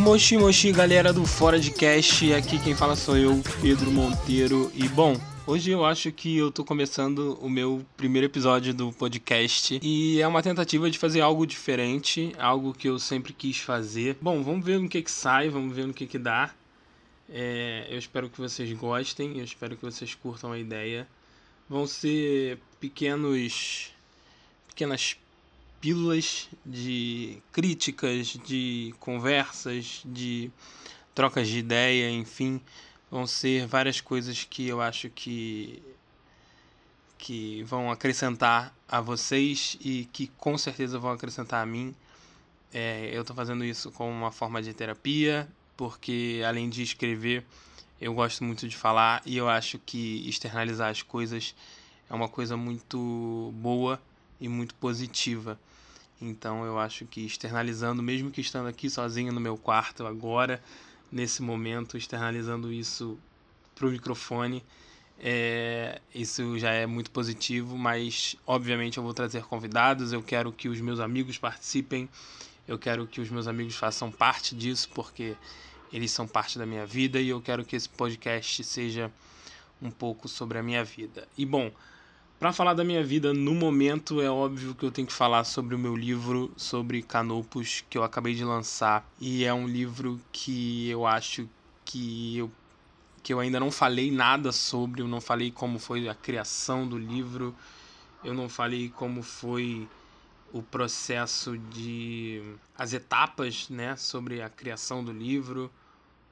Moshi Moshi, galera do Fora de Cast, aqui quem fala sou eu, Pedro Monteiro. E bom, hoje eu acho que eu tô começando o meu primeiro episódio do podcast e é uma tentativa de fazer algo diferente, algo que eu sempre quis fazer. Bom, vamos ver no que que sai, vamos ver no que que dá. É, eu espero que vocês gostem, eu espero que vocês curtam a ideia. Vão ser pequenos pequenas pílulas de críticas, de conversas, de trocas de ideia, enfim, vão ser várias coisas que eu acho que que vão acrescentar a vocês e que com certeza vão acrescentar a mim. É, eu estou fazendo isso como uma forma de terapia, porque além de escrever, eu gosto muito de falar e eu acho que externalizar as coisas é uma coisa muito boa e muito positiva. Então eu acho que externalizando, mesmo que estando aqui sozinho no meu quarto agora, nesse momento, externalizando isso para o microfone, é, isso já é muito positivo, mas obviamente eu vou trazer convidados, eu quero que os meus amigos participem, eu quero que os meus amigos façam parte disso, porque eles são parte da minha vida e eu quero que esse podcast seja um pouco sobre a minha vida. E bom, para falar da minha vida no momento, é óbvio que eu tenho que falar sobre o meu livro sobre Canopus que eu acabei de lançar. E é um livro que eu acho que eu, que eu ainda não falei nada sobre, eu não falei como foi a criação do livro, eu não falei como foi o processo de as etapas, né, sobre a criação do livro,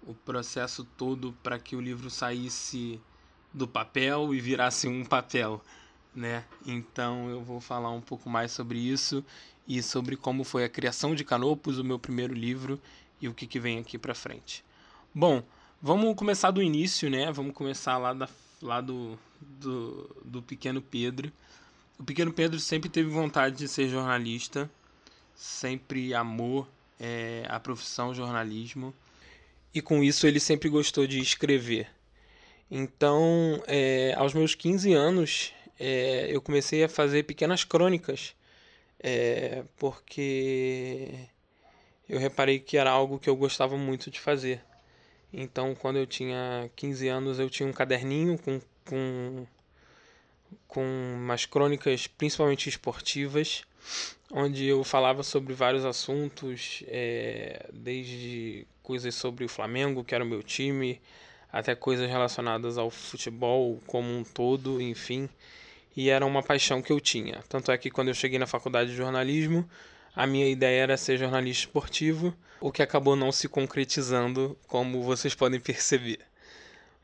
o processo todo para que o livro saísse do papel e virasse um papel, né? Então eu vou falar um pouco mais sobre isso e sobre como foi a criação de Canopus, o meu primeiro livro e o que, que vem aqui para frente. Bom, vamos começar do início, né? Vamos começar lá, da, lá do, do, do pequeno Pedro. O pequeno Pedro sempre teve vontade de ser jornalista, sempre amou é, a profissão jornalismo e com isso ele sempre gostou de escrever. Então, é, aos meus 15 anos, é, eu comecei a fazer pequenas crônicas, é, porque eu reparei que era algo que eu gostava muito de fazer. Então, quando eu tinha 15 anos, eu tinha um caderninho com, com, com umas crônicas, principalmente esportivas, onde eu falava sobre vários assuntos, é, desde coisas sobre o Flamengo, que era o meu time, até coisas relacionadas ao futebol como um todo, enfim. E era uma paixão que eu tinha. Tanto é que quando eu cheguei na faculdade de jornalismo, a minha ideia era ser jornalista esportivo, o que acabou não se concretizando, como vocês podem perceber.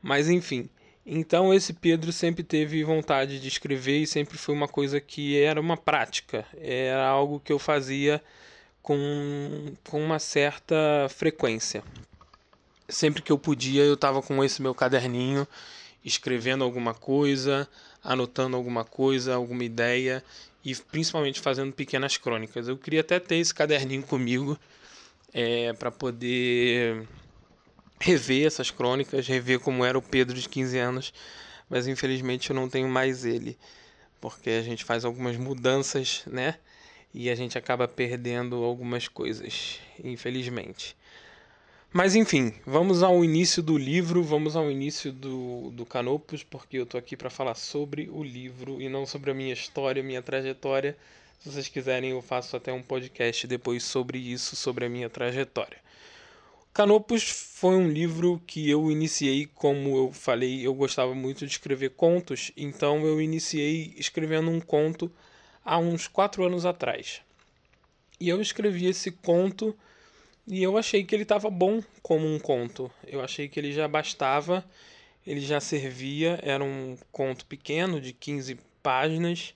Mas enfim, então esse Pedro sempre teve vontade de escrever e sempre foi uma coisa que era uma prática, era algo que eu fazia com, com uma certa frequência. Sempre que eu podia, eu estava com esse meu caderninho, escrevendo alguma coisa, anotando alguma coisa, alguma ideia e principalmente fazendo pequenas crônicas. Eu queria até ter esse caderninho comigo é, para poder rever essas crônicas, rever como era o Pedro de 15 anos, mas infelizmente eu não tenho mais ele, porque a gente faz algumas mudanças, né? e a gente acaba perdendo algumas coisas, infelizmente. Mas enfim, vamos ao início do livro, vamos ao início do, do Canopus, porque eu estou aqui para falar sobre o livro e não sobre a minha história, minha trajetória. Se vocês quiserem, eu faço até um podcast depois sobre isso, sobre a minha trajetória. Canopus foi um livro que eu iniciei, como eu falei, eu gostava muito de escrever contos, então eu iniciei escrevendo um conto há uns quatro anos atrás. E eu escrevi esse conto e eu achei que ele estava bom como um conto. Eu achei que ele já bastava, ele já servia, era um conto pequeno de 15 páginas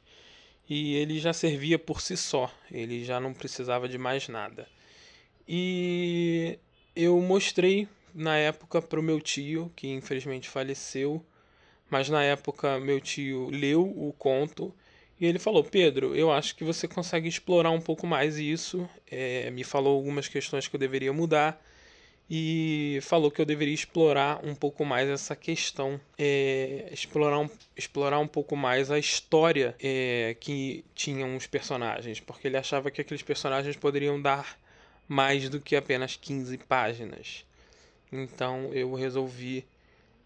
e ele já servia por si só, ele já não precisava de mais nada. E eu mostrei na época para o meu tio, que infelizmente faleceu, mas na época meu tio leu o conto e ele falou: Pedro, eu acho que você consegue explorar um pouco mais isso. É, me falou algumas questões que eu deveria mudar e falou que eu deveria explorar um pouco mais essa questão, é, explorar, um, explorar um pouco mais a história é, que tinham os personagens, porque ele achava que aqueles personagens poderiam dar mais do que apenas 15 páginas. Então eu resolvi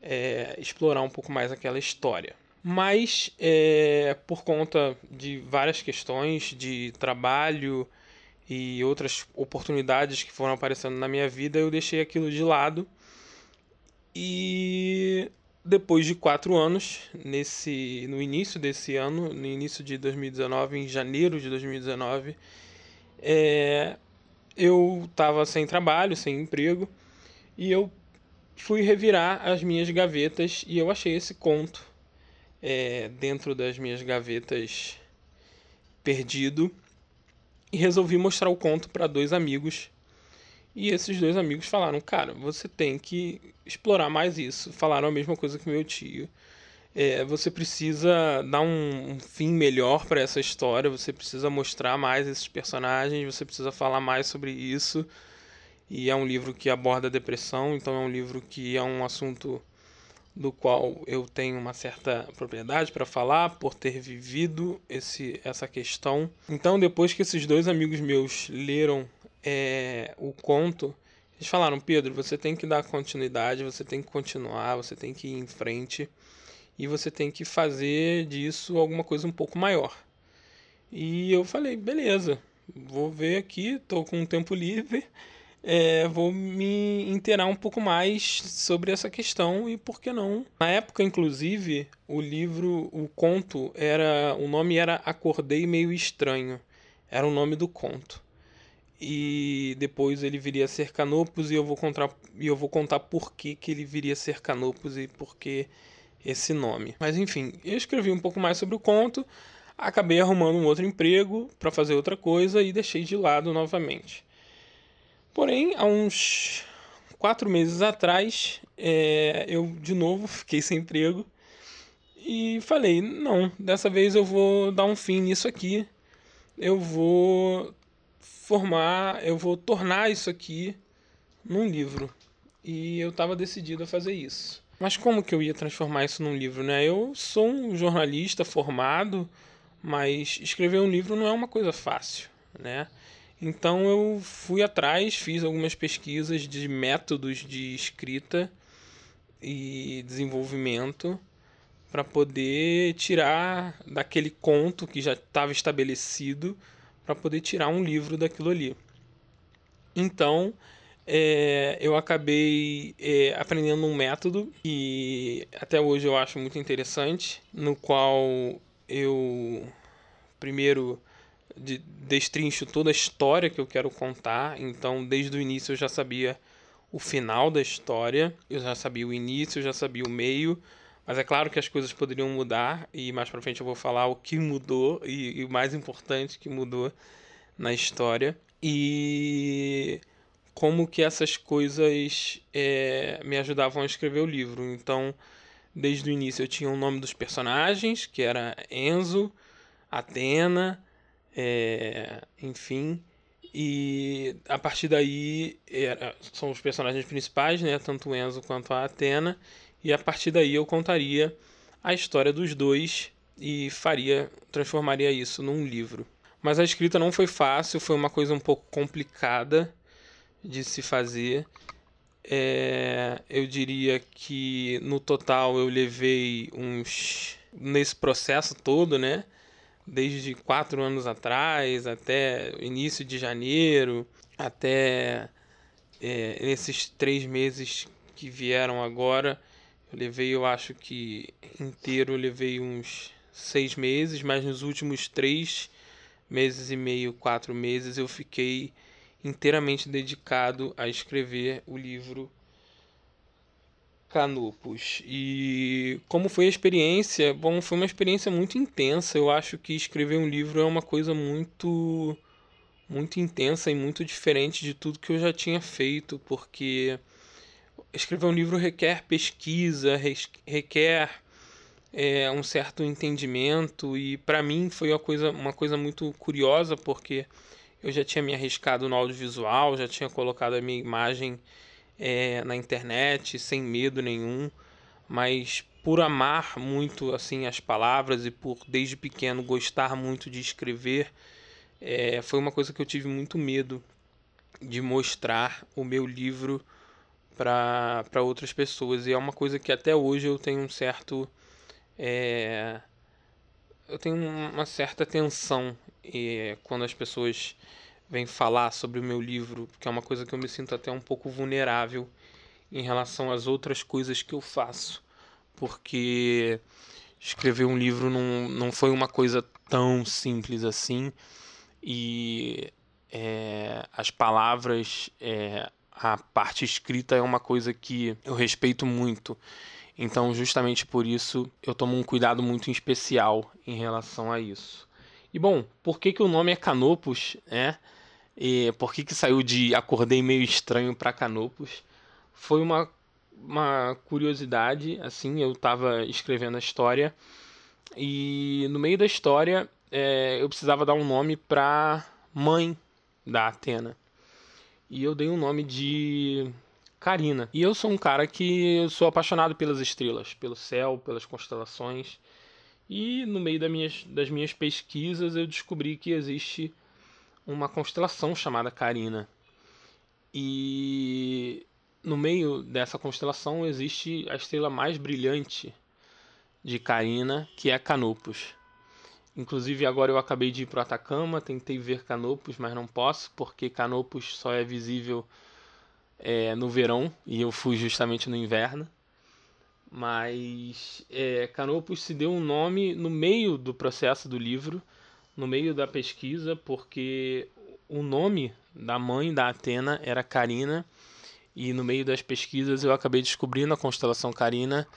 é, explorar um pouco mais aquela história. Mas é, por conta de várias questões de trabalho e outras oportunidades que foram aparecendo na minha vida, eu deixei aquilo de lado. E depois de quatro anos, nesse, no início desse ano, no início de 2019, em janeiro de 2019, é, eu estava sem trabalho, sem emprego, e eu fui revirar as minhas gavetas e eu achei esse conto é, dentro das minhas gavetas perdido e resolvi mostrar o conto para dois amigos. E esses dois amigos falaram: Cara, você tem que explorar mais isso. Falaram a mesma coisa que meu tio. É, você precisa dar um, um fim melhor para essa história, você precisa mostrar mais esses personagens, você precisa falar mais sobre isso. E é um livro que aborda a depressão, então é um livro que é um assunto do qual eu tenho uma certa propriedade para falar por ter vivido esse, essa questão. Então, depois que esses dois amigos meus leram é, o conto, eles falaram: Pedro, você tem que dar continuidade, você tem que continuar, você tem que ir em frente e você tem que fazer disso alguma coisa um pouco maior. E eu falei: beleza, vou ver aqui, estou com um tempo livre é, vou me inteirar um pouco mais sobre essa questão e por que não. Na época, inclusive, o livro, o conto era, o nome era Acordei meio estranho. Era o nome do conto. E depois ele viria a ser Canopus e eu vou contar e eu vou contar por que, que ele viria a ser Canopus e por que esse nome. Mas enfim, eu escrevi um pouco mais sobre o conto, acabei arrumando um outro emprego para fazer outra coisa e deixei de lado novamente. Porém, há uns quatro meses atrás, é, eu de novo fiquei sem emprego e falei: não, dessa vez eu vou dar um fim nisso aqui, eu vou formar, eu vou tornar isso aqui num livro. E eu estava decidido a fazer isso. Mas como que eu ia transformar isso num livro, né? Eu sou um jornalista formado, mas escrever um livro não é uma coisa fácil, né? Então eu fui atrás, fiz algumas pesquisas de métodos de escrita e desenvolvimento para poder tirar daquele conto que já estava estabelecido para poder tirar um livro daquilo ali. Então é, eu acabei é, aprendendo um método que até hoje eu acho muito interessante, no qual eu primeiro de, destrincho toda a história que eu quero contar. Então, desde o início eu já sabia o final da história, eu já sabia o início, eu já sabia o meio. Mas é claro que as coisas poderiam mudar e mais para frente eu vou falar o que mudou e, e o mais importante que mudou na história e como que essas coisas é, me ajudavam a escrever o livro. Então, desde o início eu tinha o nome dos personagens, que era Enzo, Atena, é, enfim. E a partir daí era, são os personagens principais, né? Tanto o Enzo quanto a Atena. E a partir daí eu contaria a história dos dois e faria, transformaria isso num livro. Mas a escrita não foi fácil, foi uma coisa um pouco complicada de se fazer. É, eu diria que no total eu levei uns. Nesse processo todo, né? Desde quatro anos atrás até início de janeiro, até é, esses três meses que vieram agora. Eu levei, eu acho que inteiro, eu levei uns seis meses, mas nos últimos três meses e meio, quatro meses, eu fiquei inteiramente dedicado a escrever o livro Canopus. E como foi a experiência? Bom, foi uma experiência muito intensa. Eu acho que escrever um livro é uma coisa muito muito intensa e muito diferente de tudo que eu já tinha feito, porque escrever um livro requer pesquisa, requer é, um certo entendimento e para mim foi uma coisa, uma coisa muito curiosa porque eu já tinha me arriscado no audiovisual, já tinha colocado a minha imagem é, na internet sem medo nenhum, mas por amar muito assim as palavras e por desde pequeno gostar muito de escrever, é, foi uma coisa que eu tive muito medo de mostrar o meu livro para outras pessoas. E é uma coisa que até hoje eu tenho um certo. É, eu tenho uma certa tensão é, quando as pessoas vêm falar sobre o meu livro, porque é uma coisa que eu me sinto até um pouco vulnerável em relação às outras coisas que eu faço. Porque escrever um livro não, não foi uma coisa tão simples assim. E é, as palavras, é, a parte escrita é uma coisa que eu respeito muito. Então, justamente por isso, eu tomo um cuidado muito especial em relação a isso. E bom, por que, que o nome é Canopus, né? E por que, que saiu de Acordei Meio Estranho para Canopus? Foi uma, uma curiosidade, assim, eu estava escrevendo a história e no meio da história é, eu precisava dar um nome para mãe da Atena. E eu dei o um nome de Karina. E eu sou um cara que sou apaixonado pelas estrelas, pelo céu, pelas constelações. E no meio minhas, das minhas pesquisas eu descobri que existe uma constelação chamada Carina. E no meio dessa constelação existe a estrela mais brilhante de Carina, que é Canopus. Inclusive agora eu acabei de ir para o Atacama, tentei ver Canopus, mas não posso, porque Canopus só é visível é, no verão e eu fui justamente no inverno. Mas é, Canopus se deu um nome no meio do processo do livro, no meio da pesquisa, porque o nome da mãe da Atena era Carina, e no meio das pesquisas eu acabei descobrindo a constelação Carina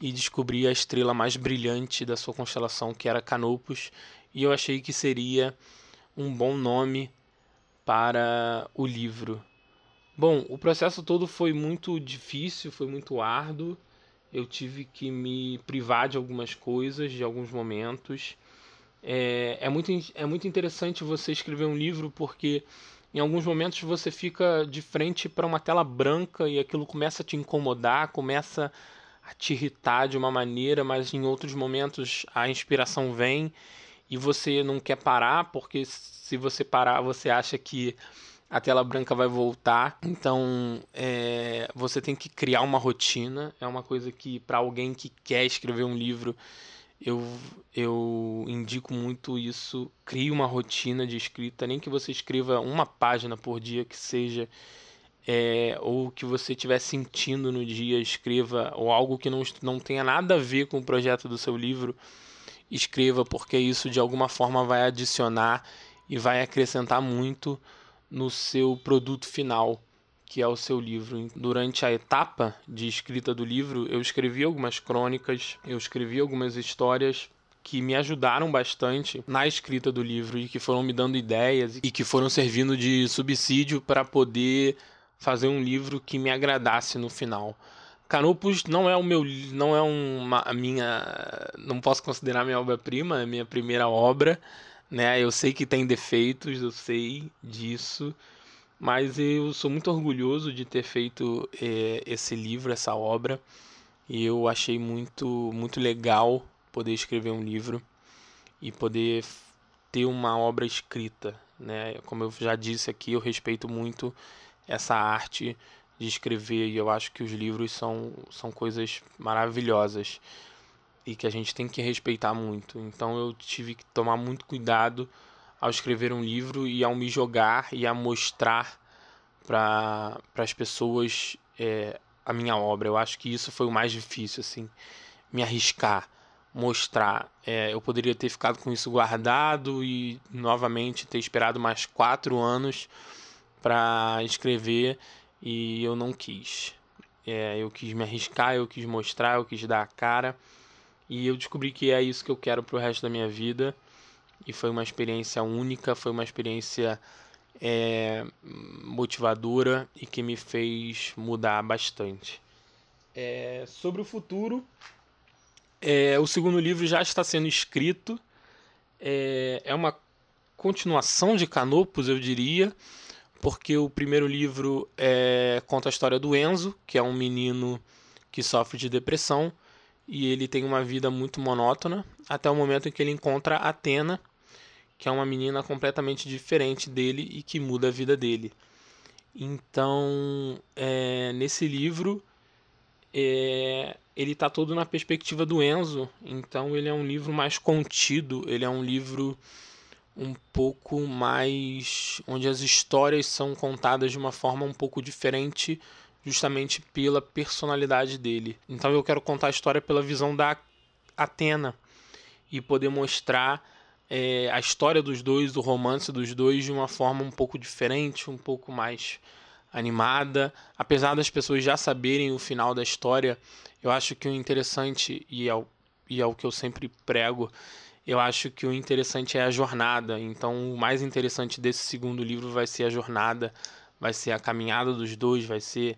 e descobri a estrela mais brilhante da sua constelação, que era Canopus, e eu achei que seria um bom nome para o livro. Bom, o processo todo foi muito difícil, foi muito árduo. Eu tive que me privar de algumas coisas, de alguns momentos. É, é, muito, é muito interessante você escrever um livro porque em alguns momentos você fica de frente para uma tela branca e aquilo começa a te incomodar, começa a te irritar de uma maneira, mas em outros momentos a inspiração vem e você não quer parar, porque se você parar, você acha que a tela branca vai voltar. Então é, você tem que criar uma rotina. É uma coisa que, para alguém que quer escrever um livro, eu, eu indico muito isso. Crie uma rotina de escrita, nem que você escreva uma página por dia que seja é, ou que você estiver sentindo no dia, escreva, ou algo que não, não tenha nada a ver com o projeto do seu livro, escreva, porque isso de alguma forma vai adicionar e vai acrescentar muito no seu produto final, que é o seu livro. Durante a etapa de escrita do livro, eu escrevi algumas crônicas, eu escrevi algumas histórias que me ajudaram bastante na escrita do livro e que foram me dando ideias e que foram servindo de subsídio para poder fazer um livro que me agradasse no final. Canopus não é o meu, não é uma a minha, não posso considerar minha obra-prima, é minha primeira obra, né? Eu sei que tem defeitos, eu sei disso, mas eu sou muito orgulhoso de ter feito é, esse livro, essa obra, e eu achei muito, muito legal poder escrever um livro e poder ter uma obra escrita, né? Como eu já disse aqui, eu respeito muito essa arte de escrever e eu acho que os livros são, são coisas maravilhosas e que a gente tem que respeitar muito. Então eu tive que tomar muito cuidado ao escrever um livro e ao me jogar e a mostrar para as pessoas é, a minha obra. Eu acho que isso foi o mais difícil, assim, me arriscar, mostrar. É, eu poderia ter ficado com isso guardado e novamente ter esperado mais quatro anos para escrever e eu não quis. É, eu quis me arriscar, eu quis mostrar, eu quis dar a cara e eu descobri que é isso que eu quero pro resto da minha vida e foi uma experiência única, foi uma experiência é, motivadora e que me fez mudar bastante. É, sobre o futuro, é, o segundo livro já está sendo escrito, é, é uma continuação de Canopus, eu diria porque o primeiro livro é, conta a história do Enzo, que é um menino que sofre de depressão e ele tem uma vida muito monótona até o momento em que ele encontra Atena, que é uma menina completamente diferente dele e que muda a vida dele. Então, é, nesse livro, é, ele está todo na perspectiva do Enzo. Então, ele é um livro mais contido. Ele é um livro um pouco mais onde as histórias são contadas de uma forma um pouco diferente, justamente pela personalidade dele. Então, eu quero contar a história pela visão da Atena e poder mostrar é, a história dos dois, o romance dos dois, de uma forma um pouco diferente, um pouco mais animada. Apesar das pessoas já saberem o final da história, eu acho que o interessante, e é o, e é o que eu sempre prego, eu acho que o interessante é a jornada. Então, o mais interessante desse segundo livro vai ser a jornada, vai ser a caminhada dos dois, vai ser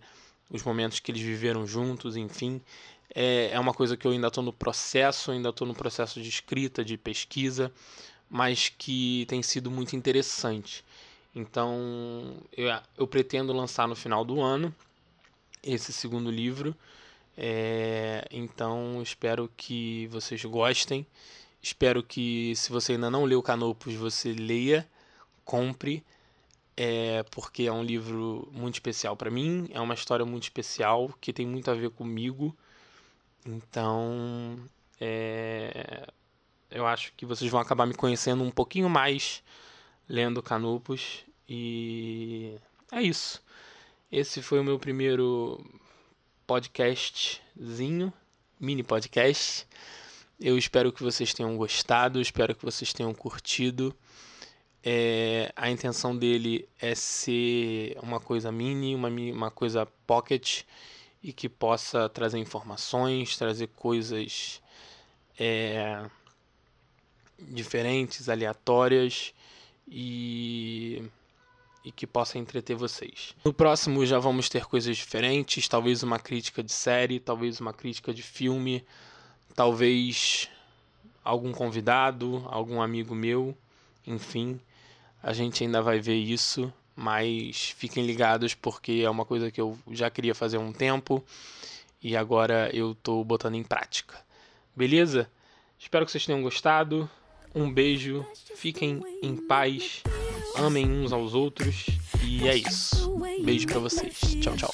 os momentos que eles viveram juntos, enfim. É, é uma coisa que eu ainda estou no processo, ainda estou no processo de escrita, de pesquisa, mas que tem sido muito interessante. Então, eu, eu pretendo lançar no final do ano esse segundo livro. É, então, espero que vocês gostem. Espero que, se você ainda não leu Canopus, você leia, compre, é, porque é um livro muito especial para mim. É uma história muito especial que tem muito a ver comigo. Então, é, eu acho que vocês vão acabar me conhecendo um pouquinho mais lendo Canopus. E é isso. Esse foi o meu primeiro podcastzinho, mini podcast. Eu espero que vocês tenham gostado, espero que vocês tenham curtido. É, a intenção dele é ser uma coisa mini, uma, uma coisa pocket e que possa trazer informações, trazer coisas é, diferentes, aleatórias e, e que possa entreter vocês. No próximo já vamos ter coisas diferentes, talvez uma crítica de série, talvez uma crítica de filme, talvez algum convidado, algum amigo meu, enfim, a gente ainda vai ver isso mas fiquem ligados porque é uma coisa que eu já queria fazer há um tempo e agora eu estou botando em prática. Beleza? Espero que vocês tenham gostado. Um beijo, fiquem em paz, amem uns aos outros e é isso. Beijo para vocês. Tchau, tchau.